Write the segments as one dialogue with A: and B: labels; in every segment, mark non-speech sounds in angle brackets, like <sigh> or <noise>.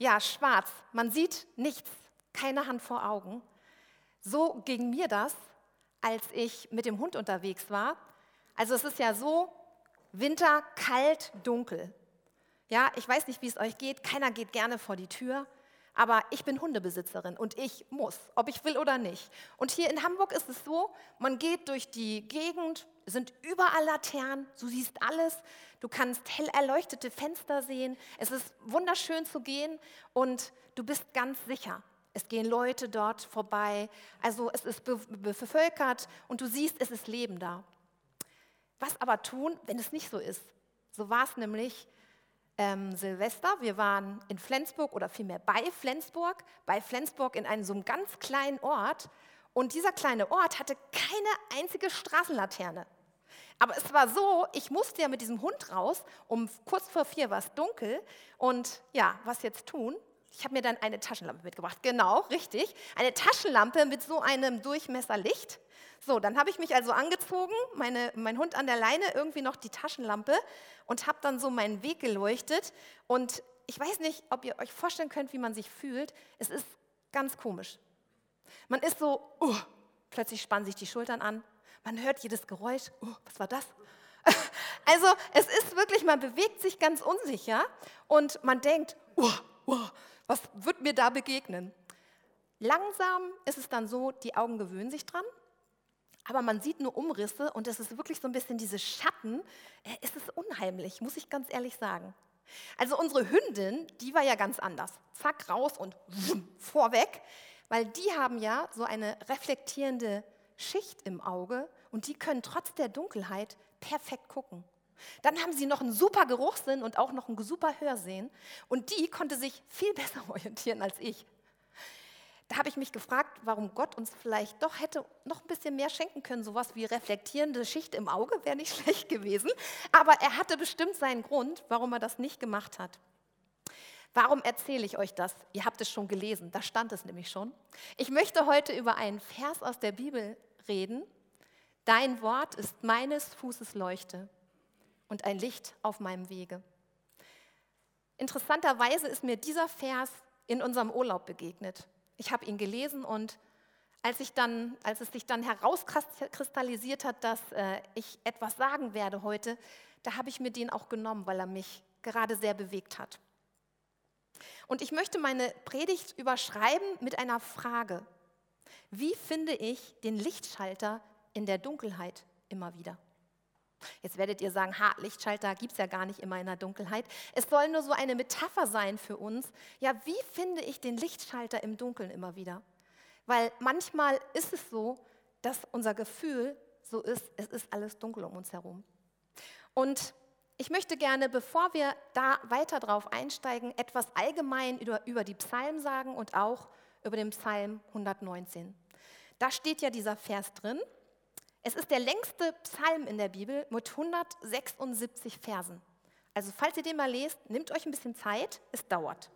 A: Ja, schwarz. Man sieht nichts, keine Hand vor Augen. So ging mir das, als ich mit dem Hund unterwegs war. Also es ist ja so, Winter, kalt, dunkel. Ja, ich weiß nicht, wie es euch geht. Keiner geht gerne vor die Tür. Aber ich bin Hundebesitzerin und ich muss, ob ich will oder nicht. Und hier in Hamburg ist es so, man geht durch die Gegend, sind überall Laternen, du siehst alles, du kannst hell erleuchtete Fenster sehen, es ist wunderschön zu gehen und du bist ganz sicher. Es gehen Leute dort vorbei, also es ist bevölkert und du siehst, es ist Leben da. Was aber tun, wenn es nicht so ist? So war es nämlich ähm, Silvester. Wir waren in Flensburg oder vielmehr bei Flensburg, bei Flensburg in einem so einem ganz kleinen Ort. Und dieser kleine Ort hatte keine einzige Straßenlaterne. Aber es war so, ich musste ja mit diesem Hund raus, um kurz vor vier war es dunkel. Und ja, was jetzt tun? Ich habe mir dann eine Taschenlampe mitgebracht. Genau, richtig. Eine Taschenlampe mit so einem Durchmesserlicht. So, dann habe ich mich also angezogen, meine, mein Hund an der Leine, irgendwie noch die Taschenlampe und habe dann so meinen Weg geleuchtet. Und ich weiß nicht, ob ihr euch vorstellen könnt, wie man sich fühlt. Es ist ganz komisch. Man ist so, uh, plötzlich spannen sich die Schultern an. Man hört jedes Geräusch. Uh, was war das? <laughs> Also es ist wirklich, man bewegt sich ganz unsicher und man denkt, uh, uh, was wird mir da begegnen? Langsam ist es dann so, die Augen gewöhnen sich dran aber man sieht nur Umrisse und es ist wirklich so ein bisschen diese Schatten. Äh, es ist unheimlich, muss ich ganz ehrlich sagen. Also unsere Hündin, die war ja ganz anders. Zack, raus und wumm, vorweg, weil die haben ja so eine reflektierende Schicht im Auge und die können trotz der Dunkelheit perfekt gucken. Dann haben sie noch einen super Geruchssinn und auch noch einen super Hörsehen und die konnte sich viel <laughs> besser orientieren als ich da habe ich mich gefragt, warum Gott uns vielleicht doch hätte noch ein bisschen mehr schenken können. Sowas wie reflektierende Schicht im Auge wäre nicht <laughs> schlecht gewesen. Aber er hatte bestimmt seinen Grund, warum er das nicht gemacht hat. Warum erzähle ich euch das? Ihr habt es schon gelesen, da stand es nämlich schon. Ich möchte heute über einen Vers aus der Bibel reden. Dein Wort ist meines Fußes Leuchte und ein Licht auf meinem Wege. Interessanterweise ist mir dieser Vers in unserem Urlaub begegnet. Ich habe ihn gelesen und als, ich dann, als es sich dann herauskristallisiert hat, dass äh, ich etwas sagen werde heute, da habe ich mir den auch genommen, weil er mich gerade sehr bewegt hat. Und ich möchte meine Predigt überschreiben mit einer Frage. Wie finde ich den Lichtschalter in der Dunkelheit immer wieder? Jetzt werdet ihr sagen, ha, Lichtschalter gibt es ja gar nicht immer in der Dunkelheit. Es soll nur so eine Metapher sein für uns. Ja, wie finde ich den Lichtschalter im Dunkeln immer wieder? Weil manchmal ist es so, dass unser Gefühl so ist, es ist alles dunkel um uns herum. Und ich möchte gerne, bevor wir da weiter drauf einsteigen, etwas allgemein über, über die Psalmen sagen und auch über den Psalm 119. Da steht ja dieser Vers drin, es ist der längste Psalm in der Bibel mit 176 Versen. Also falls ihr den mal lest, nehmt euch ein bisschen Zeit, es dauert.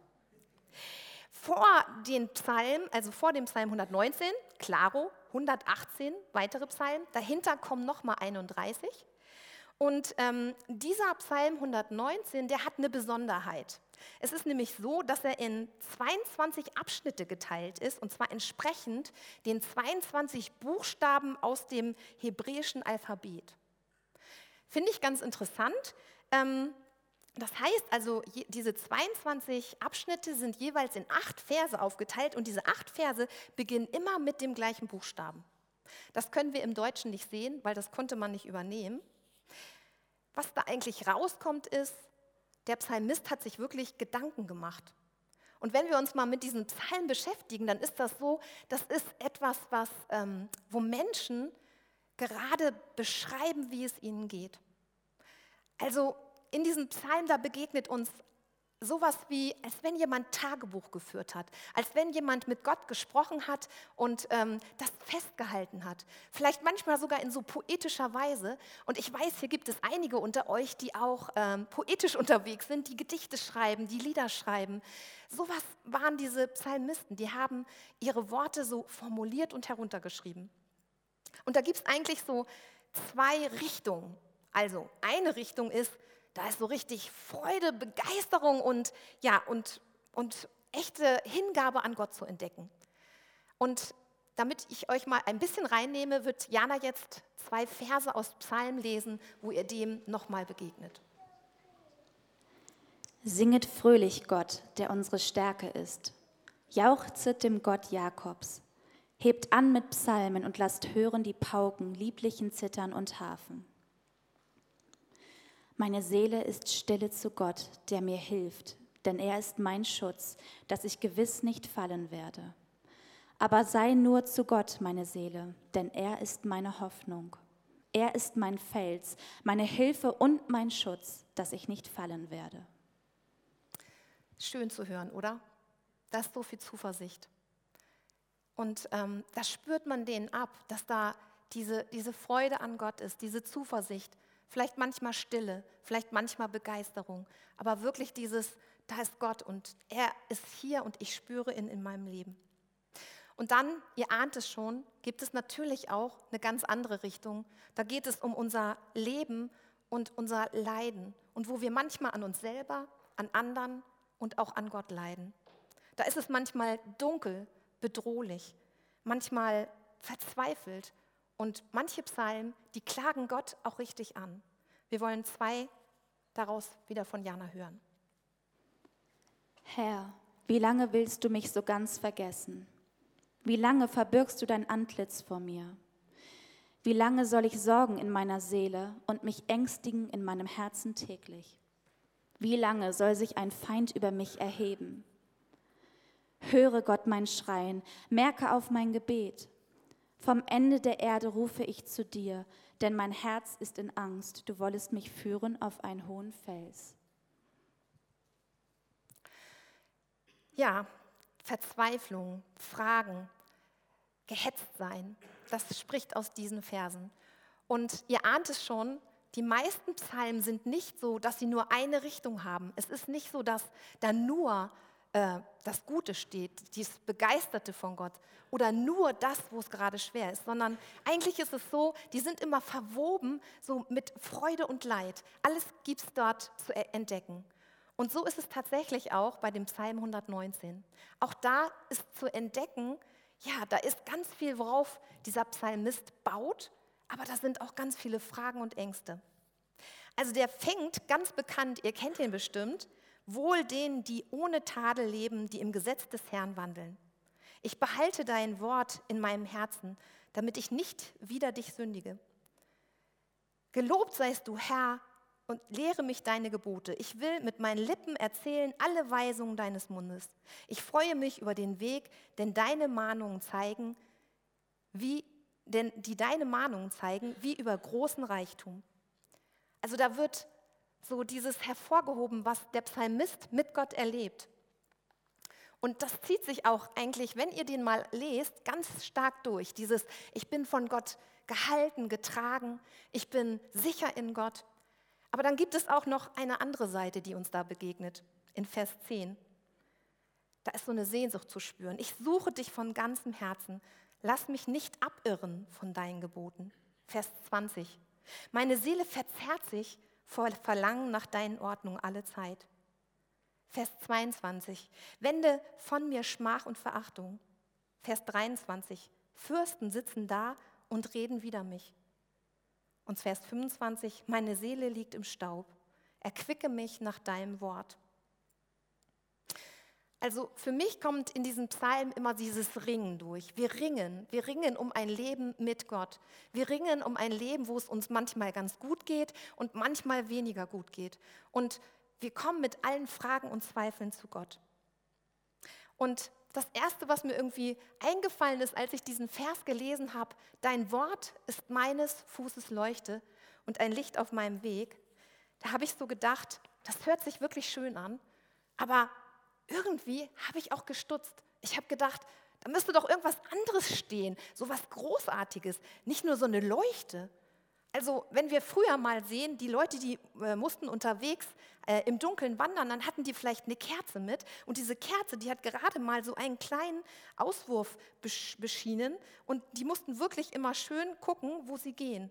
A: Vor dem Psalm, also vor dem Psalm 119, klaro, 118 weitere Psalmen, dahinter kommen nochmal 31. Und ähm, dieser Psalm 119, der hat eine Besonderheit. Es ist nämlich so, dass er in 22 Abschnitte geteilt ist, und zwar entsprechend den 22 Buchstaben aus dem hebräischen Alphabet. Finde ich ganz interessant. Ähm, das heißt also, diese 22 Abschnitte sind jeweils in acht Verse aufgeteilt und diese acht Verse beginnen immer mit dem gleichen Buchstaben. Das können wir im Deutschen nicht sehen, weil das konnte man nicht übernehmen. Was da eigentlich rauskommt, ist, der Psalmist hat sich wirklich Gedanken gemacht. Und wenn wir uns mal mit diesem Psalm beschäftigen, dann ist das so, das ist etwas, was, ähm, wo Menschen gerade beschreiben, wie es ihnen geht. Also in diesem Psalm, da begegnet uns sowas wie, als wenn jemand Tagebuch geführt hat, als wenn jemand mit Gott gesprochen hat und ähm, das festgehalten hat. Vielleicht manchmal sogar in so poetischer Weise. Und ich weiß, hier gibt es einige unter euch, die auch ähm, poetisch <laughs> unterwegs sind, die Gedichte schreiben, die Lieder schreiben. Sowas waren diese Psalmisten, die haben ihre Worte so formuliert und heruntergeschrieben. Und da gibt es eigentlich so zwei Richtungen. Also eine Richtung ist, da ist so richtig Freude, Begeisterung und ja, und und echte Hingabe an Gott zu entdecken. Und damit ich euch mal ein bisschen reinnehme, wird Jana jetzt zwei Verse aus Psalm lesen, wo ihr dem nochmal begegnet.
B: Singet fröhlich Gott, der unsere Stärke ist. Jauchzet dem Gott Jakobs. Hebt an mit Psalmen und lasst hören die Pauken, lieblichen Zittern und Hafen. Meine Seele ist stille zu Gott, der mir hilft, denn er ist mein Schutz, dass ich gewiss nicht fallen werde. Aber sei nur zu Gott, meine Seele, denn er ist meine Hoffnung. Er ist mein Fels, meine Hilfe und mein Schutz, dass ich nicht fallen werde.
A: Schön zu hören, oder? Da ist so viel Zuversicht. Und ähm, da spürt man denen ab, dass da diese, diese Freude an Gott ist, diese Zuversicht, vielleicht manchmal Stille, vielleicht manchmal Begeisterung, aber wirklich dieses, da ist Gott und er ist hier und ich spüre ihn in meinem Leben. Und dann, ihr ahnt es schon, gibt es natürlich auch eine ganz andere Richtung. Da geht es um unser Leben und unser Leiden und wo wir manchmal an uns selber, an anderen und auch an Gott leiden. Da ist es manchmal dunkel, bedrohlich, manchmal verzweifelt und manche Psalmen, die klagen Gott auch richtig an. Wir wollen zwei daraus wieder von Jana hören.
B: Herr, wie lange willst du mich so ganz vergessen? Wie lange verbirgst du dein Antlitz vor mir? Wie lange soll ich sorgen in meiner Seele und mich ängstigen in meinem Herzen täglich? Wie lange soll sich ein Feind über mich erheben? Höre Gott mein Schreien, merke auf mein Gebet. Vom Ende der Erde rufe ich zu dir, denn mein Herz ist in Angst, du wollest mich führen auf einen hohen Fels.
A: Ja, Verzweiflung, Fragen, gehetzt sein, das spricht aus diesen Versen. Und ihr ahnt es schon, die meisten Psalmen sind nicht so, dass sie nur eine Richtung haben. Es ist nicht so, dass da nur äh, das Gute steht, dieses Begeisterte von Gott oder nur das, wo es gerade schwer ist, sondern eigentlich ist es so, die sind immer verwoben so mit Freude und Leid. Alles gibt es dort zu e-, entdecken. Und so ist es tatsächlich auch bei dem Psalm 119. Auch da ist zu entdecken, ja, da ist ganz viel, worauf dieser Psalmist baut aber da sind auch ganz viele Fragen und Ängste. Also der fängt ganz bekannt, ihr kennt ihn bestimmt, wohl denen, die ohne Tadel leben, die im Gesetz des Herrn wandeln. Ich behalte dein Wort in meinem Herzen, damit ich nicht wieder dich sündige. Gelobt seist du, Herr, und lehre mich deine Gebote. Ich will mit meinen Lippen erzählen alle Weisungen deines Mundes. Ich freue mich über den Weg, denn deine Mahnungen zeigen, wie denn die deine Mahnungen zeigen, wie über großen Reichtum. Also da wird so dieses hervorgehoben, was der Psalmist mit Gott erlebt. Und das zieht sich auch eigentlich, wenn ihr den mal lest, ganz stark durch. Dieses, ich bin von Gott gehalten, getragen, ich bin sicher in Gott. Aber dann gibt es auch noch eine andere Seite, die uns da begegnet, in Vers 10. Da ist so eine Sehnsucht zu spüren. Ich suche dich von ganzem Herzen. Lass mich nicht abirren von deinen Geboten. Vers 20. Meine Seele verzerrt sich vor Verlangen nach deinen Ordnungen alle Zeit. Vers 22. Wende von mir Schmach und Verachtung. Vers 23. Fürsten sitzen da und reden wider mich. Und Vers 25. Meine Seele liegt im Staub. Erquicke mich nach deinem Wort. Also für mich kommt in diesem Psalm immer dieses Ringen durch. Wir ringen, wir ringen um ein Leben mit Gott. Wir ringen um ein Leben, wo es uns manchmal ganz gut geht und manchmal weniger gut geht. Und wir kommen mit allen Fragen und Zweifeln zu Gott. Und das Erste, was mir irgendwie eingefallen ist, als ich diesen Vers gelesen habe, dein Wort ist meines Fußes Leuchte und ein Licht auf meinem Weg, da habe ich so gedacht, das hört sich wirklich schön an, aber irgendwie habe ich auch gestutzt. Ich habe gedacht, da müsste doch irgendwas anderes stehen, so was Großartiges, nicht nur so eine Leuchte. Also wenn wir früher mal sehen, die Leute, die äh, mussten unterwegs äh, im Dunkeln wandern, dann hatten die vielleicht eine Kerze mit und diese Kerze, die hat gerade mal so einen kleinen Auswurf beschienen und die mussten wirklich immer schön gucken, wo sie gehen.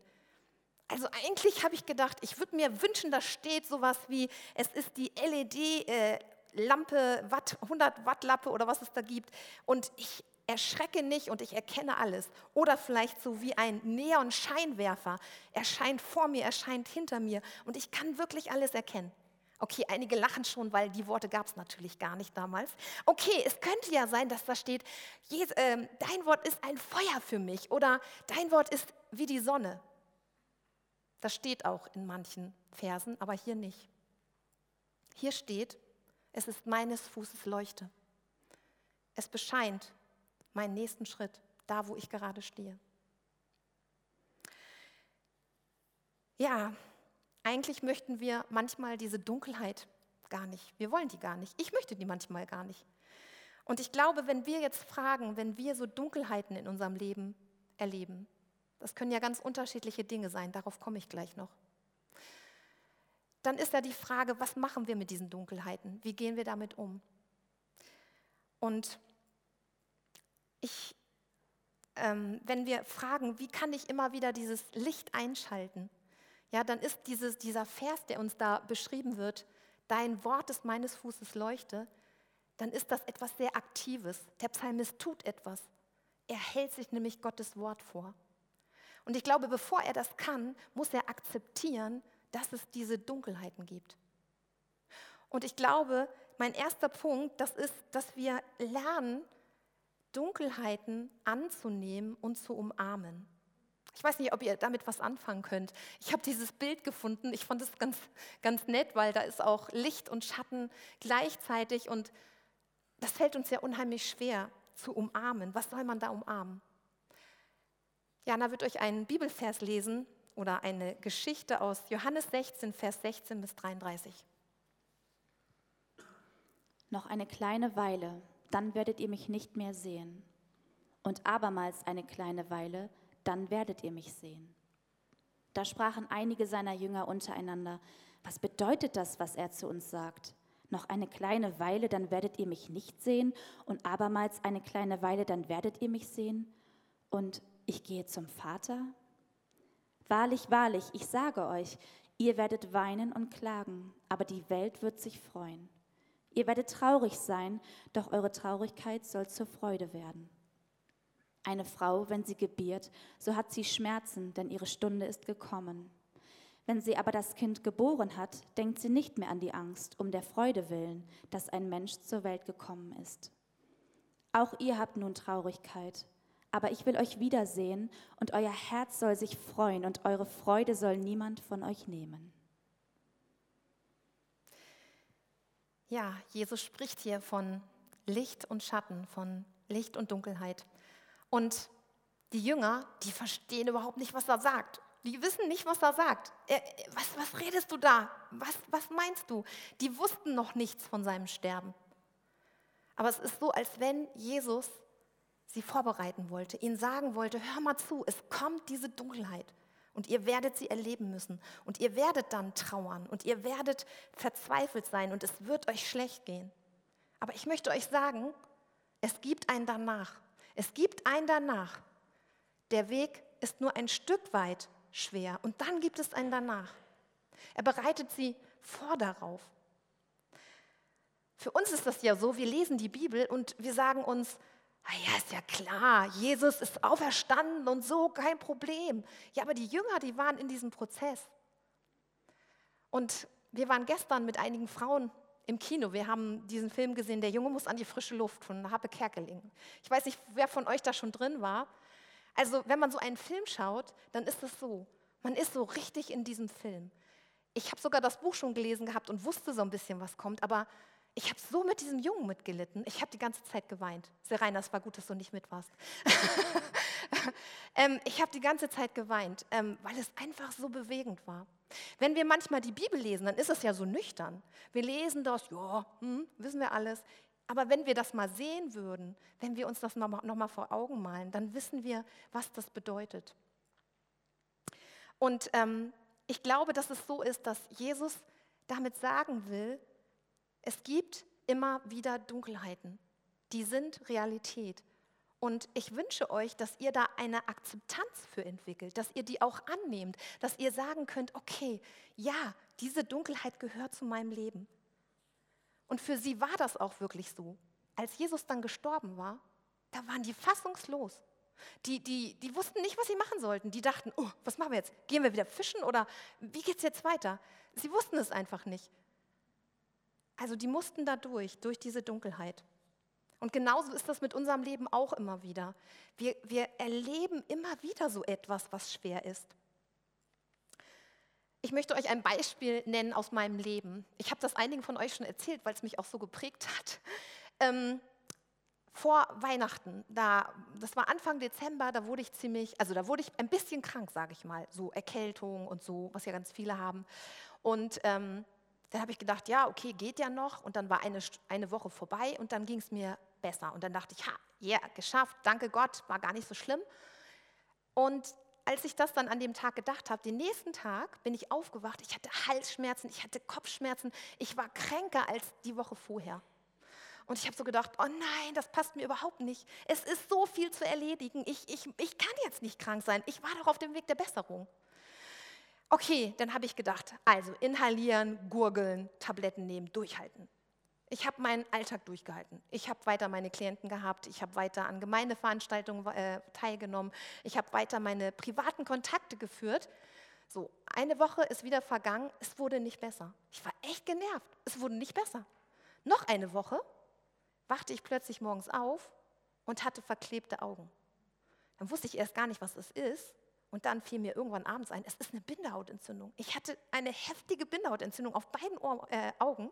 A: Also eigentlich habe ich gedacht, ich würde mir wünschen, da steht sowas wie, es ist die LED, äh, Lampe, Watt, 100 Watt Lampe oder was es da gibt. Und ich erschrecke nicht und ich erkenne alles. Oder vielleicht so wie ein Neon-Scheinwerfer. Er scheint vor mir, er scheint hinter mir und ich kann wirklich alles erkennen. Okay, einige lachen schon, weil die Worte gab es natürlich gar nicht damals. Okay, es könnte ja sein, dass da steht, äh, dein Wort ist ein Feuer für mich oder dein Wort ist wie die Sonne. Das steht auch in manchen Versen, aber hier nicht. Hier steht, es ist meines Fußes Leuchte. Es bescheint meinen nächsten Schritt, da wo ich gerade stehe. Ja, eigentlich möchten wir manchmal diese Dunkelheit gar nicht. Wir wollen die gar nicht. Ich möchte die manchmal gar nicht. Und ich glaube, wenn wir jetzt fragen, wenn wir so Dunkelheiten in unserem Leben erleben, das können ja ganz unterschiedliche Dinge sein, darauf komme ich gleich noch, dann ist ja die Frage, was machen wir mit diesen Dunkelheiten? Wie gehen wir damit um? Und ich, ähm, wenn wir fragen, wie kann ich immer wieder dieses Licht einschalten, ja, dann ist dieses, dieser Vers, der uns da beschrieben wird, dein Wort ist meines Fußes Leuchte, dann ist das etwas sehr Aktives. Der Psalmist tut etwas. Er hält sich nämlich Gottes Wort vor. Und ich glaube, bevor er das kann, muss er akzeptieren, dass es diese Dunkelheiten gibt. Und ich glaube, mein erster Punkt, das ist, dass wir lernen, Dunkelheiten anzunehmen und zu umarmen. Ich weiß nicht, ob ihr damit was anfangen könnt. Ich habe dieses Bild gefunden. Ich fand es ganz, ganz nett, weil da ist auch Licht und Schatten gleichzeitig und das fällt uns ja unheimlich schwer zu umarmen. Was soll man da umarmen? Jana wird euch einen Bibelvers lesen oder eine Geschichte aus Johannes 16, Vers 16 bis 33.
B: Noch eine kleine Weile, dann werdet ihr mich nicht mehr sehen. Und abermals eine kleine Weile, dann werdet ihr mich sehen. Da sprachen einige seiner Jünger untereinander, was bedeutet das, was er zu uns sagt? Noch eine kleine Weile, dann werdet ihr mich nicht sehen, und abermals eine kleine Weile, dann werdet ihr mich sehen, und ich gehe zum Vater? Wahrlich, wahrlich, ich sage euch, ihr werdet weinen und klagen, aber die Welt wird sich freuen. Ihr werdet traurig sein, doch eure Traurigkeit soll zur Freude werden. Eine Frau, wenn sie gebiert, so hat sie Schmerzen, denn ihre Stunde ist gekommen. Wenn sie aber das Kind geboren hat, denkt sie nicht mehr an die Angst, um der Freude willen, dass ein Mensch zur Welt gekommen ist. Auch ihr habt nun Traurigkeit, aber ich will euch wiedersehen und euer Herz soll sich freuen und eure Freude soll niemand von euch nehmen.
A: Ja, Jesus spricht hier von Licht und Schatten, von Licht und Dunkelheit. Und die Jünger, die verstehen überhaupt nicht, was er sagt. Die wissen nicht, was er sagt. Was, was redest du da? Was, was meinst du? Die wussten noch nichts von seinem Sterben. Aber es ist so, als wenn Jesus sie vorbereiten wollte, ihnen sagen wollte, hör mal zu, es kommt diese Dunkelheit und ihr werdet sie erleben müssen und ihr werdet dann trauern und ihr werdet verzweifelt sein und es wird euch schlecht gehen. Aber ich möchte euch sagen, es gibt ein danach. Es gibt ein danach. Der Weg ist nur ein Stück weit schwer und dann gibt es ein danach. Er bereitet sie vor darauf. Für uns ist das ja so, wir lesen die Bibel und wir sagen uns, ah ja, ist ja klar, Jesus ist auferstanden und so, kein Problem. Ja, aber die Jünger, die waren in diesem Prozess. Und wir waren gestern mit einigen Frauen im Kino. Wir haben diesen Film gesehen, Der Junge muss an die frische Luft von Happe Kerkeling. Ich weiß nicht, wer von euch da schon drin war. Also, wenn man so einen Film schaut, dann ist es so. Man ist so richtig in diesem Film. Ich habe sogar das Buch schon gelesen gehabt und wusste so ein bisschen, was kommt, aber ich habe so mit diesem Jungen mitgelitten. Ich habe die ganze Zeit geweint. Serena, es war gut, dass du nicht mit warst. <laughs> ähm, ich habe die ganze Zeit geweint, ähm, weil es einfach so bewegend war. Wenn wir manchmal die Bibel lesen, dann ist es ja so nüchtern. Wir lesen das, ja, hm, wissen wir alles. Aber wenn wir das mal sehen würden, wenn wir uns das nochmal noch mal vor Augen malen, dann wissen wir, was das bedeutet. Und ähm, ich glaube, dass es so ist, dass Jesus damit sagen will, es gibt immer wieder Dunkelheiten. Die sind Realität. Und ich wünsche euch, dass ihr da eine Akzeptanz für entwickelt, dass ihr die auch annehmt, dass ihr sagen könnt, okay, ja, diese Dunkelheit gehört zu meinem Leben. Und für sie war das auch wirklich so. Als Jesus dann gestorben war, da waren die fassungslos. Die, die, die wussten nicht, was sie machen sollten. Die dachten, oh, was machen wir jetzt? Gehen wir wieder fischen oder wie geht es jetzt weiter? Sie wussten es einfach nicht. Also die mussten da durch, durch diese Dunkelheit. Und genauso ist das mit unserem Leben auch immer wieder. Wir, wir erleben immer wieder so etwas, was schwer ist. Ich möchte euch ein Beispiel nennen aus meinem Leben. Ich habe das einigen von euch schon erzählt, weil es mich auch so geprägt hat. Ähm, vor Weihnachten, da, das war Anfang Dezember, da wurde ich ziemlich, also da wurde ich ein bisschen krank, sage ich mal, so Erkältung und so, was ja ganz viele haben. Und ähm, dann habe ich gedacht, ja, okay, geht ja noch. Und dann war eine, eine Woche vorbei und dann ging es mir besser. Und dann dachte ich, ja, yeah, geschafft, danke Gott, war gar nicht so schlimm. Und als ich das dann an dem Tag gedacht habe, den nächsten Tag bin ich aufgewacht, ich hatte Halsschmerzen, ich hatte Kopfschmerzen, ich war kränker als die Woche vorher. Und ich habe so gedacht, oh nein, das passt mir überhaupt nicht. Es ist so viel zu erledigen. Ich, ich, ich kann jetzt nicht krank sein. Ich war doch auf dem Weg der Besserung. Okay, dann habe ich gedacht, also inhalieren, gurgeln, Tabletten nehmen, durchhalten. Ich habe meinen Alltag durchgehalten. Ich habe weiter meine Klienten gehabt. Ich habe weiter an Gemeindeveranstaltungen äh, teilgenommen. Ich habe weiter meine privaten Kontakte geführt. So, eine Woche ist wieder vergangen. Es wurde nicht besser. Ich war echt genervt. Es wurde nicht besser. Noch eine Woche wachte ich plötzlich morgens auf und hatte verklebte Augen. Dann wusste ich erst gar nicht, was es ist. Und dann fiel mir irgendwann abends ein, es ist eine Bindehautentzündung. Ich hatte eine heftige Bindehautentzündung auf beiden Ohr, äh, Augen.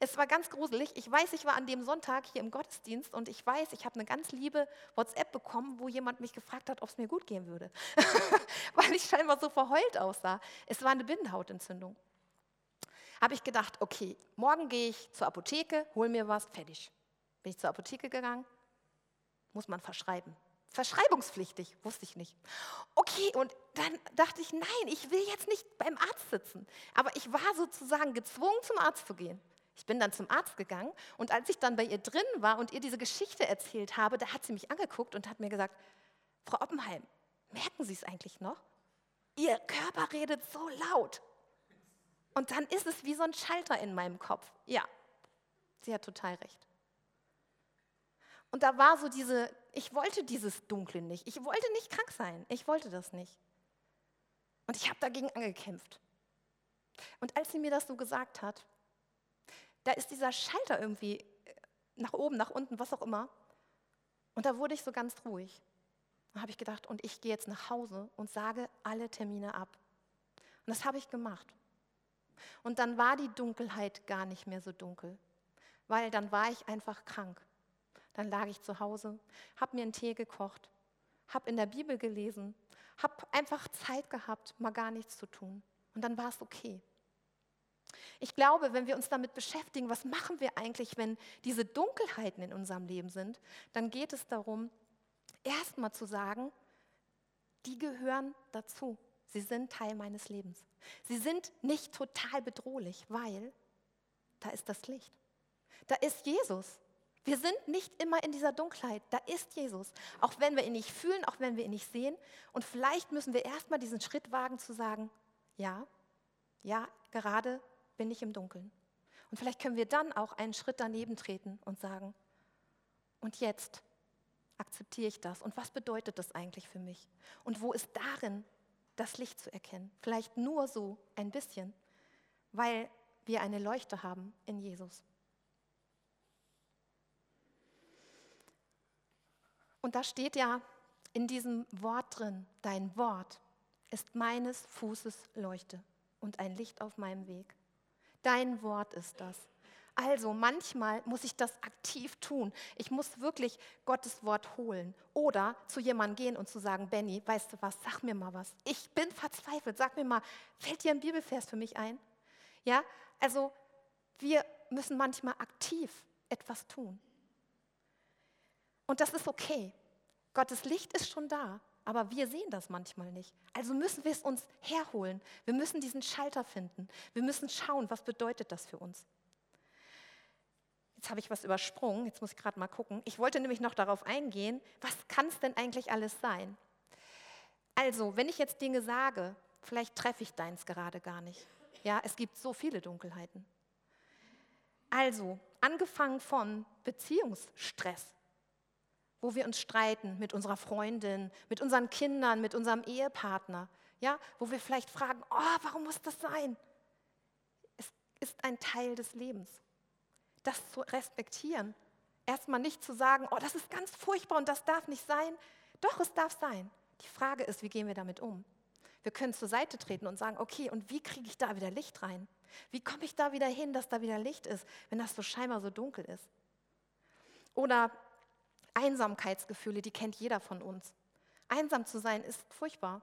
A: Es war ganz gruselig. Ich weiß, ich war an dem Sonntag hier im Gottesdienst und ich weiß, ich habe eine ganz liebe WhatsApp bekommen, wo jemand mich gefragt hat, ob es mir gut gehen würde, <laughs> weil ich scheinbar so verheult aussah. Es war eine Bindehautentzündung. Habe ich gedacht, okay, morgen gehe ich zur Apotheke, hol mir was, fertig. Bin ich zur Apotheke gegangen, muss man verschreiben. Verschreibungspflichtig, wusste ich nicht. Okay, und dann dachte ich, nein, ich will jetzt nicht beim Arzt sitzen. Aber ich war sozusagen gezwungen, zum Arzt zu gehen. Ich bin dann zum Arzt gegangen und als ich dann bei ihr drin war und ihr diese Geschichte erzählt habe, da hat sie mich angeguckt und hat mir gesagt, Frau Oppenheim, merken Sie es eigentlich noch? Ihr Körper redet so laut. Und dann ist es wie so ein Schalter in meinem Kopf. Ja, sie hat total recht. Und da war so diese, ich wollte dieses Dunkle nicht. Ich wollte nicht krank sein. Ich wollte das nicht. Und ich habe dagegen angekämpft. Und als sie mir das so gesagt hat, da ist dieser Schalter irgendwie äh, nach oben, nach unten, was auch immer. Und da wurde ich so ganz ruhig. Da habe ich gedacht, und ich gehe jetzt nach Hause und sage alle Termine ab. Und das habe ich gemacht. Und dann war die Dunkelheit gar nicht mehr so dunkel, weil dann war ich einfach krank. Dann lag ich zu Hause, habe mir einen Tee gekocht, habe in der Bibel gelesen, habe einfach Zeit gehabt, mal gar nichts zu tun. Und dann war es okay. Ich glaube, wenn wir uns damit beschäftigen, was machen wir eigentlich, wenn diese Dunkelheiten in unserem Leben sind, dann geht es darum, erstmal zu sagen, die gehören dazu. Sie sind Teil meines Lebens. Sie sind nicht total bedrohlich, weil da ist das Licht. Da ist Jesus. Wir sind nicht immer in dieser Dunkelheit. Da ist Jesus. Auch wenn wir ihn nicht fühlen, auch wenn wir ihn nicht sehen. Und vielleicht müssen wir erstmal diesen Schritt wagen zu sagen, ja, ja, gerade bin ich im Dunkeln. Und vielleicht können wir dann auch einen Schritt daneben treten und sagen, und jetzt akzeptiere ich das. Und was bedeutet das eigentlich für mich? Und wo ist darin das Licht zu erkennen? Vielleicht nur so ein bisschen, weil wir eine Leuchte haben in Jesus. Und da steht ja in diesem Wort drin, dein Wort ist meines Fußes Leuchte und ein Licht auf meinem Weg. Dein Wort ist das. Also manchmal muss ich das aktiv tun. Ich muss wirklich Gottes Wort holen oder zu jemandem gehen und zu sagen, Benny, weißt du was, sag mir mal was. Ich bin verzweifelt. Sag mir mal, fällt dir ein Bibelvers für mich ein? Ja, also wir müssen manchmal aktiv etwas tun. Und das ist okay. Gottes Licht ist schon da, aber wir sehen das manchmal nicht. Also müssen wir es uns herholen. Wir müssen diesen Schalter finden. Wir müssen schauen, was bedeutet das für uns. Jetzt habe ich was übersprungen, jetzt muss ich gerade mal gucken. Ich wollte nämlich noch darauf eingehen, was kann es denn eigentlich alles sein? Also, wenn ich jetzt Dinge sage, vielleicht treffe ich deins gerade gar nicht. Ja, es gibt so viele Dunkelheiten. Also, angefangen von Beziehungsstress, wo wir uns streiten mit unserer Freundin, mit unseren Kindern, mit unserem Ehepartner, ja, wo wir vielleicht fragen, oh, warum muss das sein? Es ist ein Teil des Lebens. Das zu respektieren. Erstmal nicht zu sagen, oh, das ist ganz furchtbar und das darf nicht sein. Doch, es darf sein. Die Frage ist, wie gehen wir damit um? Wir können zur Seite treten und sagen, okay, und wie kriege ich da wieder Licht rein? Wie komme ich da wieder hin, dass da wieder Licht ist, wenn das so scheinbar so dunkel ist? Oder Einsamkeitsgefühle, die kennt jeder von uns. Einsam zu sein ist furchtbar.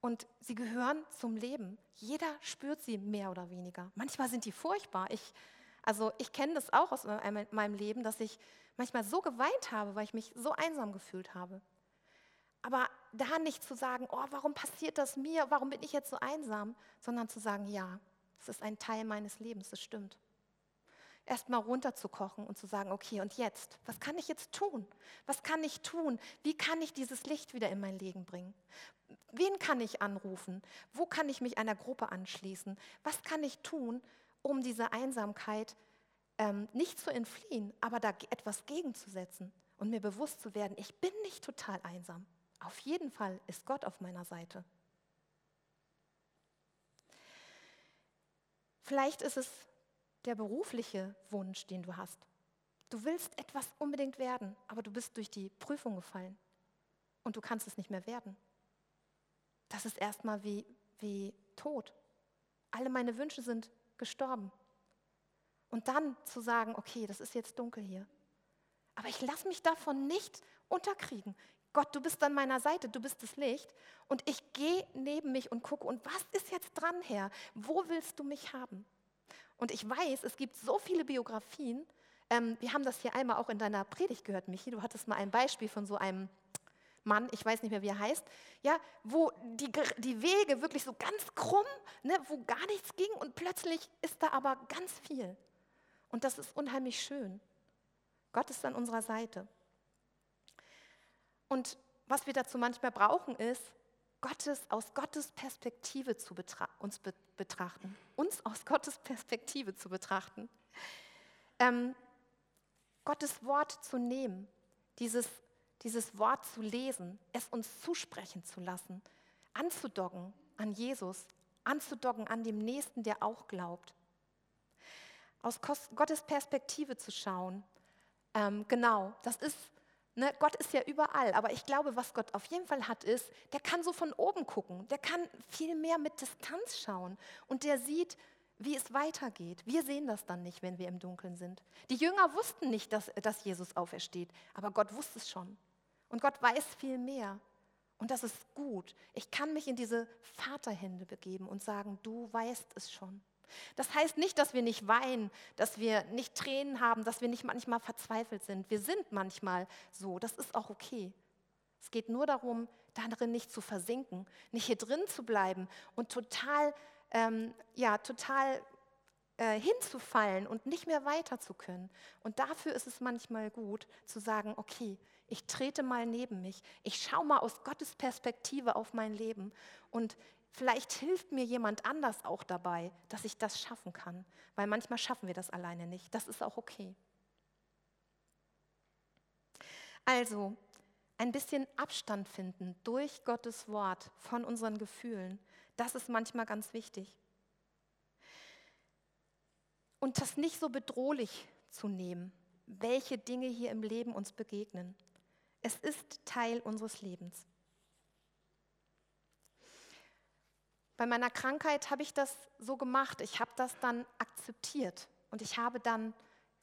A: Und sie gehören zum Leben. Jeder spürt sie mehr oder weniger. Manchmal sind die furchtbar. Ich, also ich kenne das auch aus meinem Leben, dass ich manchmal so geweint habe, weil ich mich so einsam gefühlt habe. Aber da nicht zu sagen, oh, warum passiert das mir? Warum bin ich jetzt so einsam? Sondern zu sagen, ja, es ist ein Teil meines Lebens, das stimmt erstmal runterzukochen und zu sagen, okay, und jetzt, was kann ich jetzt tun? Was kann ich tun? Wie kann ich dieses Licht wieder in mein Leben bringen? Wen kann ich anrufen? Wo kann ich mich einer Gruppe anschließen? Was kann ich tun, um diese Einsamkeit ähm, nicht zu entfliehen, aber da etwas gegenzusetzen und mir bewusst zu werden, ich bin nicht total einsam. Auf jeden Fall ist Gott auf meiner Seite. Vielleicht ist es der berufliche Wunsch, den du hast. Du willst etwas unbedingt werden, aber du bist durch die Prüfung gefallen und du kannst es nicht mehr werden. Das ist erstmal wie, wie tot. Alle meine Wünsche sind gestorben. Und dann zu sagen, okay, das ist jetzt dunkel hier. Aber ich lasse mich davon nicht unterkriegen. Gott, du bist an meiner Seite, du bist das Licht. Und ich gehe neben mich und gucke, und was ist jetzt dran, Herr? Wo willst du mich haben? Und ich weiß, es gibt so viele Biografien. Ähm, wir haben das hier einmal auch in deiner Predigt gehört, Michi. Du hattest mal ein Beispiel von so einem Mann, ich weiß nicht mehr, wie er heißt, ja, wo die, die Wege wirklich so ganz krumm, ne, wo gar nichts ging und plötzlich ist da aber ganz viel. Und das ist unheimlich schön. Gott ist an unserer Seite. Und was wir dazu manchmal brauchen, ist, Gottes, aus Gottes Perspektive zu betra uns be betrachten, uns aus Gottes Perspektive zu betrachten, ähm, Gottes Wort zu nehmen, dieses, dieses Wort zu lesen, es uns zusprechen zu lassen, anzudocken an Jesus, anzudocken an dem Nächsten, der auch glaubt. Aus Gottes Perspektive zu schauen, ähm, genau, das ist Ne, Gott ist ja überall, aber ich glaube, was Gott auf jeden Fall hat, ist, der kann so von oben gucken, der kann viel mehr mit Distanz schauen und der sieht, wie es weitergeht. Wir sehen das dann nicht, wenn wir im Dunkeln sind. Die Jünger wussten nicht, dass, dass Jesus aufersteht, aber Gott wusste es schon. Und Gott weiß viel mehr. Und das ist gut. Ich kann mich in diese Vaterhände begeben und sagen, du weißt es schon. Das heißt nicht, dass wir nicht weinen, dass wir nicht Tränen haben, dass wir nicht manchmal verzweifelt sind. Wir sind manchmal so, das ist auch okay. Es geht nur darum, darin nicht zu versinken, nicht hier drin zu bleiben und total, ähm, ja, total äh, hinzufallen und nicht mehr weiter zu können. Und dafür ist es manchmal gut zu sagen, okay, ich trete mal neben mich, ich schaue mal aus Gottes Perspektive auf mein Leben und Vielleicht hilft mir jemand anders auch dabei, dass ich das schaffen kann, weil manchmal schaffen wir das alleine nicht. Das ist auch okay. Also, ein bisschen Abstand finden durch Gottes Wort von unseren Gefühlen, das ist manchmal ganz wichtig. Und das nicht so bedrohlich zu nehmen, welche Dinge hier im Leben uns begegnen. Es ist Teil unseres Lebens. Bei meiner Krankheit habe ich das so gemacht. Ich habe das dann akzeptiert und ich habe dann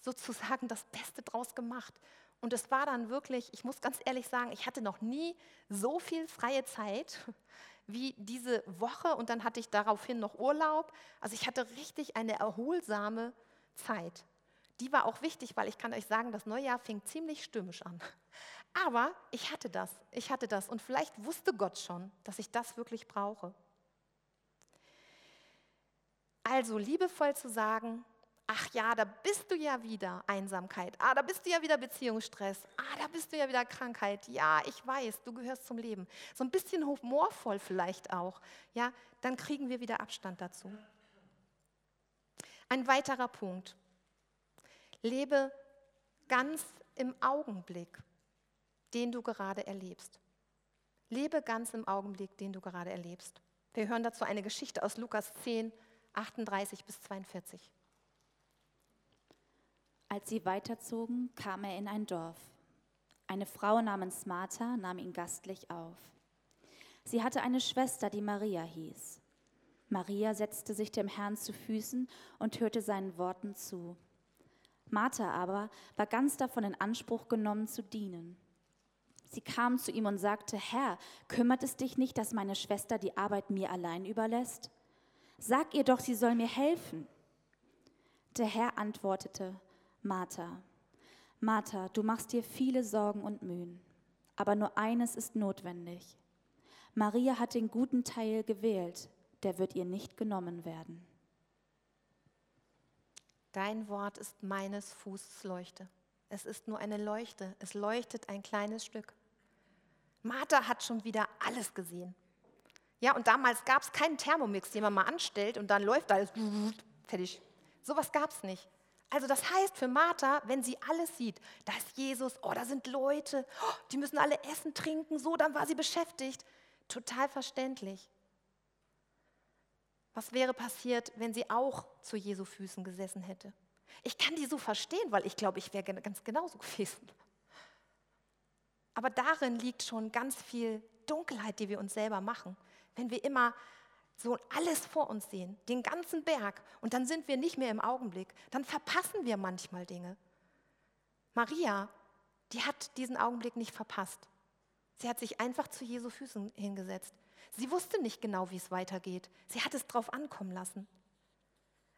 A: sozusagen das Beste draus gemacht. Und es war dann wirklich, ich muss ganz ehrlich sagen, ich hatte noch nie so viel freie Zeit <laughs> wie diese Woche und dann hatte ich daraufhin noch Urlaub. Also ich hatte richtig eine erholsame Zeit. Die war auch wichtig, weil ich kann euch sagen, das Neujahr fing ziemlich stürmisch an. <laughs> Aber ich hatte das, ich hatte das und vielleicht wusste Gott schon, dass ich das wirklich brauche. Also liebevoll zu sagen, ach ja, da bist du ja wieder Einsamkeit, ah, da bist du ja wieder Beziehungsstress, ah, da bist du ja wieder Krankheit, ja, ich weiß, du gehörst zum Leben. So ein bisschen humorvoll vielleicht auch, ja, dann kriegen wir wieder Abstand dazu. Ein weiterer Punkt. Lebe ganz im Augenblick, den du gerade erlebst. Lebe ganz im Augenblick, den du gerade erlebst. Wir hören dazu eine Geschichte aus Lukas 10, 38 bis 42.
B: Als sie weiterzogen, kam er in ein Dorf. Eine Frau namens Martha nahm ihn gastlich auf. Sie hatte eine Schwester, die Maria hieß. Maria setzte sich dem Herrn zu Füßen und hörte seinen Worten zu. Martha aber war ganz davon in Anspruch genommen zu dienen. Sie kam zu ihm und sagte, Herr, kümmert es dich nicht, dass meine Schwester die Arbeit mir allein überlässt? Sag ihr doch, sie soll mir helfen. Der Herr antwortete, Martha, Martha, du machst dir viele Sorgen und Mühen, aber nur eines ist notwendig. Maria hat den guten Teil gewählt, der wird ihr nicht genommen werden.
A: Dein Wort ist meines Fußes Leuchte. Es ist nur eine Leuchte. Es leuchtet ein kleines Stück. Martha hat schon wieder alles gesehen. Ja, und damals gab es keinen Thermomix, den man mal anstellt und dann läuft alles fertig. Sowas gab es nicht. Also das heißt für Martha, wenn sie alles sieht, da ist Jesus, oh, da sind Leute, oh, die müssen alle essen, trinken, so, dann war sie beschäftigt. Total verständlich. Was wäre passiert, wenn sie auch zu Jesu Füßen gesessen hätte? Ich kann die so verstehen, weil ich glaube, ich wäre ganz genauso <laughs> gewesen. Aber darin liegt schon ganz viel Dunkelheit, die wir uns selber machen. Wenn wir immer so alles vor uns sehen, den ganzen Berg, und dann sind wir nicht mehr im Augenblick, dann verpassen wir manchmal Dinge. Maria, die hat diesen Augenblick nicht verpasst. Sie hat sich einfach zu Jesu Füßen hingesetzt. Sie wusste nicht genau, wie es weitergeht. Sie hat es drauf ankommen lassen.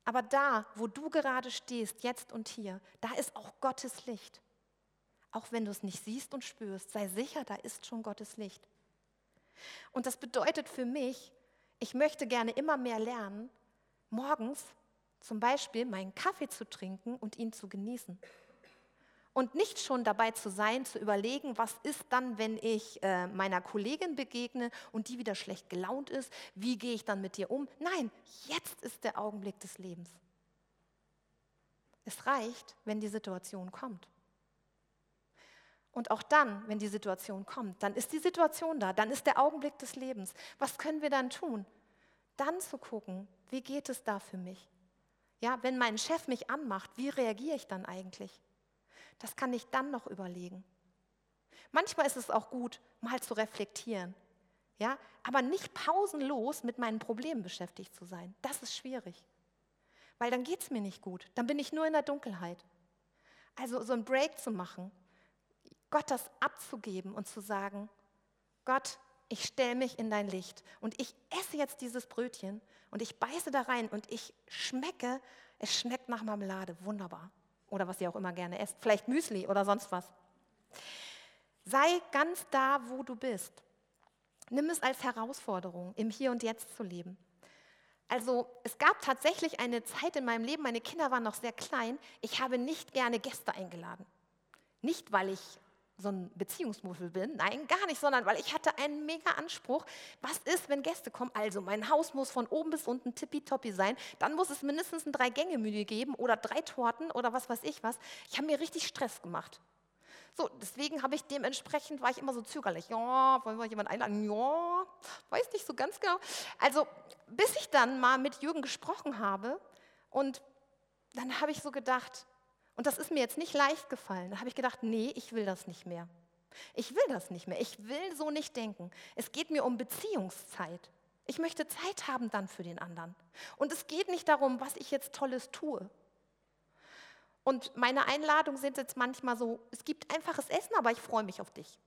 A: Aber da, wo du gerade stehst, jetzt und hier, da ist auch Gottes Licht. Auch wenn du es nicht siehst und spürst, sei sicher, da ist schon Gottes Licht. Und das bedeutet für mich, ich möchte gerne immer mehr lernen, morgens zum Beispiel meinen Kaffee zu trinken und ihn zu genießen. Und nicht schon dabei zu sein, zu überlegen, was ist dann, wenn ich äh, meiner Kollegin begegne und die wieder schlecht gelaunt ist, wie gehe ich dann mit dir um? Nein, jetzt ist der Augenblick des Lebens. Es reicht, wenn die Situation kommt. Und auch dann, wenn die Situation kommt, dann ist die Situation da, dann ist der Augenblick des Lebens. Was können wir dann tun? Dann zu gucken, wie geht es da für mich? Ja, wenn mein Chef mich anmacht, wie reagiere ich dann eigentlich? Das kann ich dann noch überlegen. Manchmal ist es auch gut, mal zu reflektieren. Ja, aber nicht pausenlos mit meinen Problemen beschäftigt zu sein. Das ist schwierig. Weil dann geht es mir nicht gut. Dann bin ich nur in der Dunkelheit. Also so einen Break zu machen Gott das abzugeben und zu sagen, Gott, ich stelle mich in dein Licht und ich esse jetzt dieses Brötchen und ich beiße da rein und ich schmecke, es schmeckt nach Marmelade, wunderbar. Oder was ihr auch immer gerne esst, vielleicht Müsli oder sonst was. Sei ganz da, wo du bist. Nimm es als Herausforderung, im Hier und Jetzt zu leben. Also es gab tatsächlich eine Zeit in meinem Leben, meine Kinder waren noch sehr klein, ich habe nicht gerne Gäste eingeladen. Nicht, weil ich so ein Beziehungsmuffel bin. Nein, gar nicht, sondern weil ich hatte einen mega Anspruch. Was ist, wenn Gäste kommen? Also, mein Haus muss von oben bis unten tippitoppi sein. Dann muss es mindestens ein Drei-Gänge-Menü geben oder drei Torten oder was weiß ich was. Ich habe mir richtig Stress gemacht. So, deswegen habe ich dementsprechend, war ich immer so zögerlich. Ja, wollen wir jemanden einladen? Ja, weiß nicht so ganz genau. Also, bis ich dann mal mit Jürgen gesprochen habe und dann habe ich so gedacht, und das ist mir jetzt nicht leicht gefallen. Da habe ich gedacht, nee, ich will das nicht mehr. Ich will das nicht mehr. Ich will so nicht denken. Es geht mir um Beziehungszeit. Ich möchte Zeit haben dann für den anderen. Und es geht nicht darum, was ich jetzt Tolles tue. Und meine Einladungen sind jetzt manchmal so, es gibt einfaches Essen, aber ich freue mich auf dich.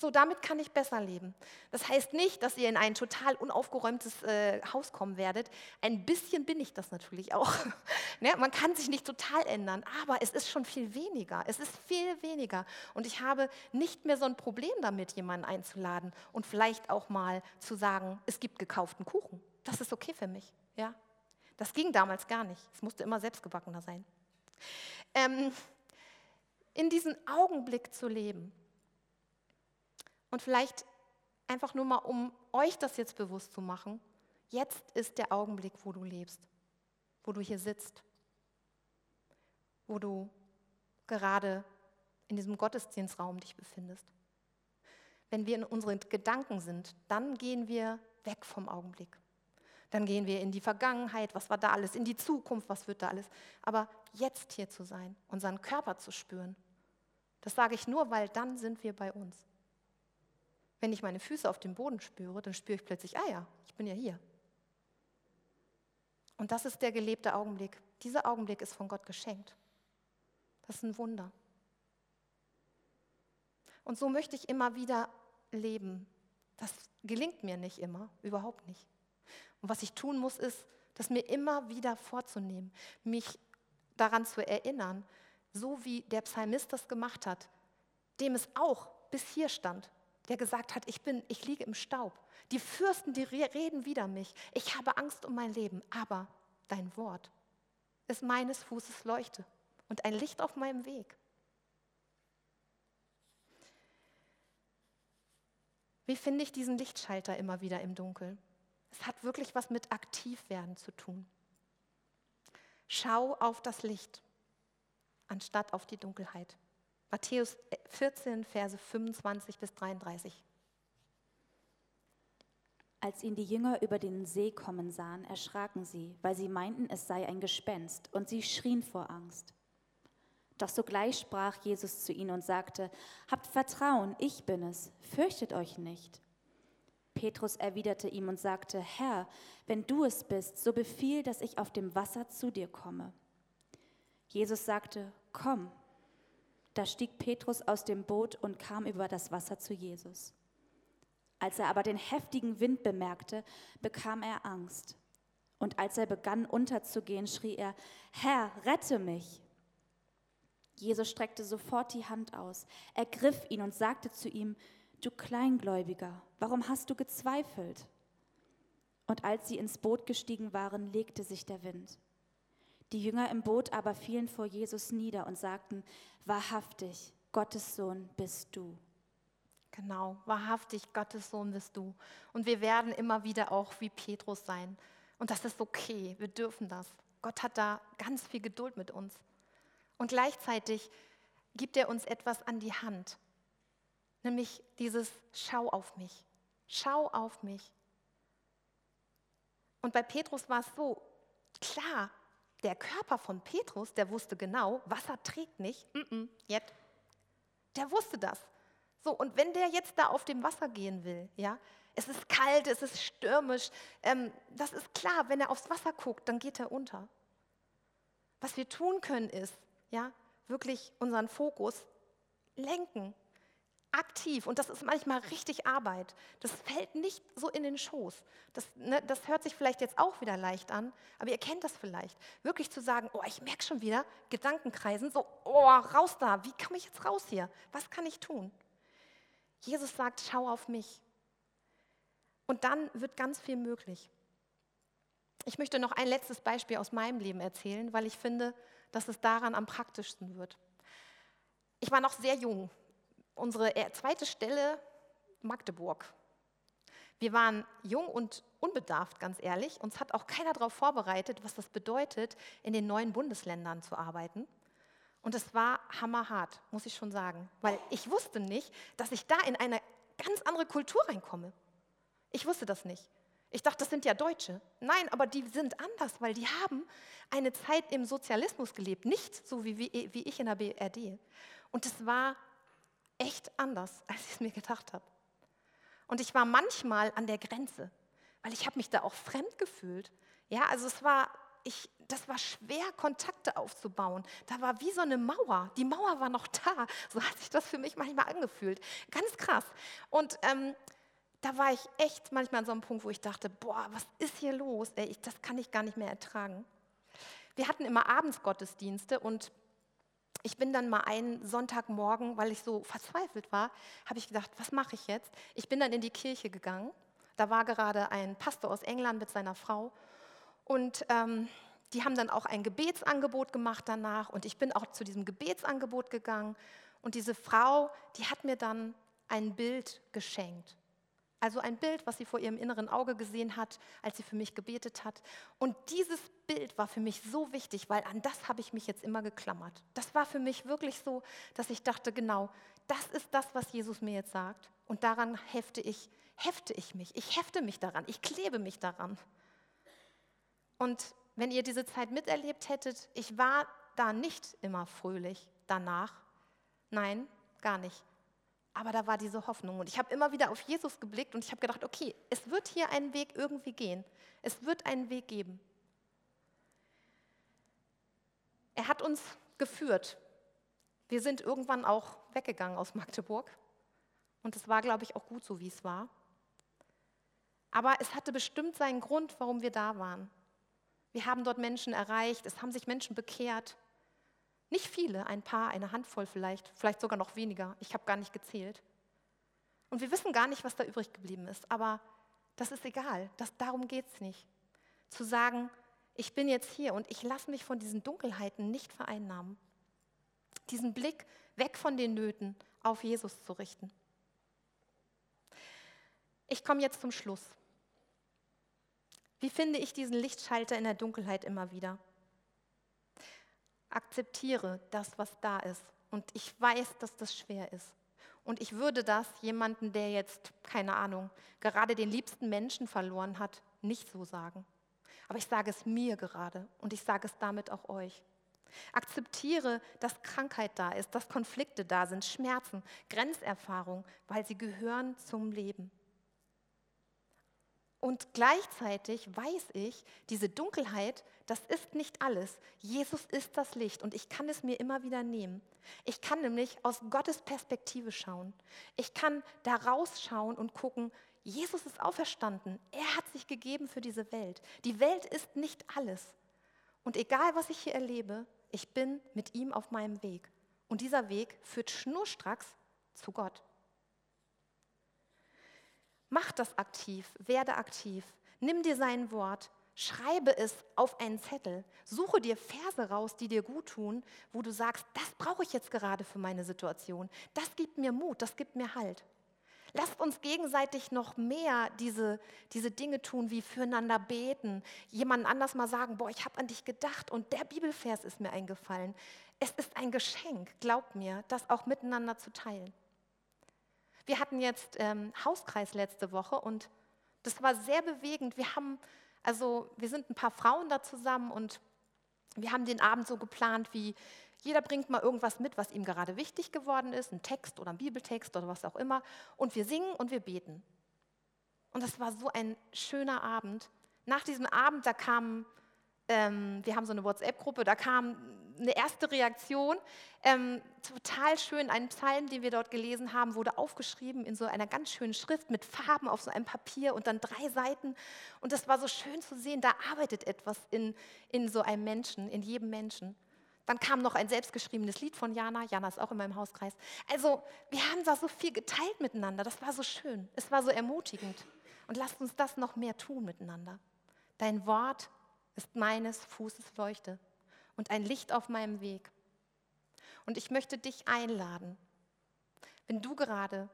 A: So, damit kann ich besser leben. Das heißt nicht, dass ihr in ein total unaufgeräumtes äh, Haus kommen werdet. Ein bisschen bin ich das natürlich auch. <laughs> ne? Man kann sich nicht total ändern, aber es ist schon viel weniger. Es ist viel weniger. Und ich habe nicht mehr so ein Problem damit, jemanden einzuladen und vielleicht auch mal zu sagen, es gibt gekauften Kuchen. Das ist okay für mich. Ja? Das ging damals gar nicht. Es musste immer selbstgebackener sein. Ähm, in diesem Augenblick zu leben, und vielleicht einfach nur mal, um euch das jetzt bewusst zu machen, jetzt ist der Augenblick, wo du lebst, wo du hier sitzt, wo du gerade in diesem Gottesdienstraum dich befindest. Wenn wir in unseren Gedanken sind, dann gehen wir weg vom Augenblick. Dann gehen wir in die Vergangenheit, was war da alles, in die Zukunft, was wird da alles. Aber jetzt hier zu sein, unseren Körper zu spüren, das sage ich nur, weil dann sind wir bei uns. Wenn ich meine Füße auf dem Boden spüre, dann spüre ich plötzlich, ah ja, ich bin ja hier. Und das ist der gelebte Augenblick. Dieser Augenblick ist von Gott geschenkt. Das ist ein Wunder. Und so möchte ich immer wieder leben. Das gelingt mir nicht immer, überhaupt nicht. Und was ich tun muss, ist, das mir immer wieder vorzunehmen, mich daran zu erinnern, so wie der Psalmist das gemacht hat, dem es auch bis hier stand, der gesagt hat, ich bin, ich liege im Staub. Die Fürsten, die reden wider mich. Ich habe Angst um mein Leben, aber dein Wort ist meines Fußes Leuchte und ein Licht auf meinem Weg. Wie finde ich diesen Lichtschalter immer wieder im Dunkeln? Es hat wirklich was mit Aktivwerden zu tun. Schau auf das Licht anstatt auf die Dunkelheit. Matthäus 14, Verse 25 bis 33.
B: Als ihn die Jünger über den See kommen sahen, erschraken sie, weil sie meinten, es sei ein Gespenst, und sie schrien vor Angst. Doch sogleich sprach Jesus zu ihnen und sagte, Habt Vertrauen, ich bin es, fürchtet euch nicht. Petrus erwiderte ihm und sagte, Herr, wenn du es bist, so befiehl, dass ich auf dem Wasser zu dir komme. Jesus sagte, komm. Da stieg Petrus aus dem Boot und kam über das Wasser zu Jesus. Als er aber den heftigen Wind bemerkte, bekam er Angst. Und als er begann unterzugehen, schrie er, Herr, rette mich. Jesus streckte sofort die Hand aus, ergriff ihn und sagte zu ihm, Du Kleingläubiger, warum hast du gezweifelt? Und als sie ins Boot gestiegen waren, legte sich der Wind. Die Jünger im Boot aber fielen vor Jesus nieder und sagten, wahrhaftig, Gottes Sohn bist du.
A: Genau, wahrhaftig, Gottes Sohn bist du. Und wir werden immer wieder auch wie Petrus sein. Und das ist okay, wir dürfen das. Gott hat da ganz viel Geduld mit uns. Und gleichzeitig gibt er uns etwas an die Hand, nämlich dieses Schau auf mich, schau auf mich. Und bei Petrus war es so, klar, der Körper von Petrus, der wusste genau, Wasser trägt nicht, mm -mm, jetzt. Der wusste das. So, und wenn der jetzt da auf dem Wasser gehen will, ja, es ist kalt, es ist stürmisch, ähm, das ist klar, wenn er aufs Wasser guckt, dann geht er unter. Was wir tun können, ist, ja, wirklich unseren Fokus lenken aktiv und das ist manchmal richtig Arbeit. Das fällt nicht so in den Schoß. Das, ne, das hört sich vielleicht jetzt auch wieder leicht an, aber ihr kennt das vielleicht. Wirklich zu sagen, oh, ich merke schon wieder Gedankenkreisen, so, oh, raus da, wie komme ich jetzt raus hier? Was kann ich tun? Jesus sagt, schau auf mich. Und dann wird ganz viel möglich. Ich möchte noch ein letztes Beispiel aus meinem Leben erzählen, weil ich finde, dass es daran am praktischsten wird. Ich war noch sehr jung, unsere zweite Stelle Magdeburg. Wir waren jung und unbedarft, ganz ehrlich. Uns hat auch keiner darauf vorbereitet, was das bedeutet, in den neuen Bundesländern zu arbeiten. Und es war hammerhart, muss ich schon sagen, weil ich wusste nicht, dass ich da in eine ganz andere Kultur reinkomme. Ich wusste das nicht. Ich dachte, das sind ja Deutsche. Nein, aber die sind anders, weil die haben eine Zeit im Sozialismus gelebt, nicht so wie, wie, wie ich in der BRD. Und es war echt anders, <laughs> als ich es mir gedacht habe. Und ich war manchmal an der Grenze, weil ich habe mich da auch fremd gefühlt. Ja, also es war, ich, das war schwer, Kontakte aufzubauen. Da war wie so eine Mauer. Die Mauer war noch da. So hat sich das für mich manchmal angefühlt. Ganz krass. Und ähm, da war ich echt manchmal an so einem Punkt, wo ich dachte, boah, was ist hier los? Ey, ich, das kann ich gar nicht mehr ertragen. Wir hatten immer Abendsgottesdienste und ich bin dann mal einen Sonntagmorgen, weil ich so verzweifelt war, habe ich gedacht, was mache ich jetzt? Ich bin dann in die Kirche gegangen. Da war gerade ein Pastor aus England mit seiner Frau und ähm, die haben dann auch ein Gebetsangebot gemacht danach und ich bin auch zu diesem Gebetsangebot gegangen und diese Frau, die hat mir dann ein Bild geschenkt. Also ein Bild, was sie vor ihrem inneren Auge gesehen hat, als sie für mich gebetet hat. Und dieses Bild war für mich so wichtig, weil an das habe ich mich jetzt immer geklammert. Das war für mich wirklich so, dass ich dachte, genau, das ist das, was Jesus mir jetzt sagt. Und daran hefte ich, hefte ich mich. Ich hefte mich daran. Ich klebe mich daran. Und wenn ihr diese Zeit miterlebt hättet, ich war da nicht immer fröhlich danach. Nein, gar nicht. Aber da war diese Hoffnung. Und ich habe immer wieder auf Jesus geblickt und ich habe gedacht, okay, es wird hier einen Weg irgendwie gehen. Es wird einen Weg geben. Er hat uns geführt. Wir sind irgendwann auch weggegangen aus Magdeburg. Und es war, glaube ich, auch gut so, wie es war. Aber es hatte bestimmt seinen Grund, warum wir da waren. Wir haben dort Menschen erreicht, es haben sich Menschen bekehrt. Nicht viele, ein paar, eine Handvoll vielleicht, vielleicht sogar noch weniger. Ich habe gar nicht gezählt. Und wir wissen gar nicht, was da übrig geblieben ist. Aber das ist egal. Das, darum geht es nicht. Zu sagen, ich bin jetzt hier und ich lasse mich von diesen Dunkelheiten nicht vereinnahmen. Diesen Blick weg von den Nöten auf Jesus zu richten. Ich komme jetzt zum Schluss. Wie finde ich diesen Lichtschalter in der Dunkelheit immer wieder? Akzeptiere das, was da ist. Und ich weiß, dass das schwer ist. Und ich würde das jemanden, der jetzt, keine Ahnung, gerade den liebsten Menschen verloren hat, nicht so sagen. Aber ich sage es mir gerade und ich sage es damit auch euch. Akzeptiere, dass Krankheit da ist, dass Konflikte da sind, Schmerzen, Grenzerfahrung, weil sie gehören zum Leben. Und gleichzeitig weiß ich, diese Dunkelheit, das ist nicht alles. Jesus ist das Licht und ich kann es mir immer wieder nehmen. Ich kann nämlich aus Gottes Perspektive schauen. Ich kann da rausschauen und gucken, Jesus ist auferstanden. Er hat sich gegeben für diese Welt. Die Welt ist nicht alles. Und egal, was ich hier erlebe, ich bin mit ihm auf meinem Weg. Und dieser Weg führt schnurstracks zu Gott. Mach das aktiv, werde aktiv. Nimm dir sein Wort, schreibe es auf einen Zettel. Suche dir Verse raus, die dir gut tun, wo du sagst, das brauche ich jetzt gerade für meine Situation. Das gibt mir Mut, das gibt mir Halt. Lasst uns gegenseitig noch mehr diese, diese Dinge tun, wie füreinander beten, jemand anders mal sagen, boah, ich habe an dich gedacht und der Bibelvers ist mir eingefallen. Es ist ein Geschenk, glaub mir, das auch miteinander zu teilen. Wir hatten jetzt ähm, Hauskreis letzte Woche und das war sehr bewegend. Wir haben, also wir sind ein paar Frauen da zusammen und wir haben den Abend so geplant, wie jeder bringt mal irgendwas mit, was ihm gerade wichtig geworden ist, ein Text oder ein Bibeltext oder was auch immer. Und wir singen und wir beten. Und das war so ein schöner Abend. Nach diesem Abend, da kamen ähm, wir haben so eine WhatsApp-Gruppe, da kam eine erste Reaktion. Ähm, total schön, ein Psalm, den wir dort gelesen haben, wurde aufgeschrieben in so einer ganz schönen Schrift mit Farben auf so einem Papier und dann drei Seiten. Und das war so schön zu sehen, da arbeitet etwas in, in so einem Menschen, in jedem Menschen. Dann kam noch ein selbstgeschriebenes Lied von Jana. Jana ist auch in meinem Hauskreis. Also, wir haben da so viel geteilt miteinander. Das war so schön. Es war so ermutigend. Und lasst uns das noch mehr tun miteinander. Dein Wort ist meines Fußes Leuchte und ein Licht auf meinem Weg. Und ich möchte dich einladen, wenn du gerade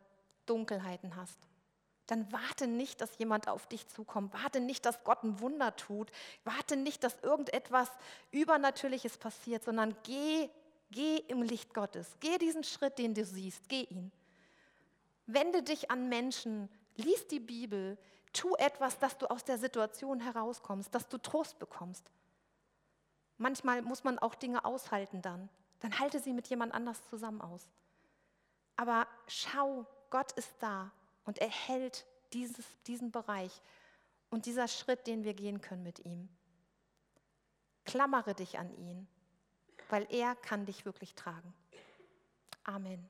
A: Dunkelheiten hast, dann warte nicht, dass jemand auf dich zukommt. Warte nicht, dass Gott ein Wunder tut. Warte nicht, dass irgendetwas Übernatürliches passiert, sondern geh, geh im Licht Gottes. Geh diesen Schritt, den du siehst. Geh ihn. Wende dich an Menschen. Lies die Bibel. Tu etwas, dass du aus der Situation herauskommst, dass du Trost bekommst. Manchmal muss man auch Dinge aushalten dann. Dann halte sie mit jemand anders zusammen aus. Aber schau, Gott ist da und er hält dieses, diesen Bereich und dieser Schritt, den wir gehen können mit ihm. Klammere dich an ihn, weil er kann dich wirklich tragen. Amen.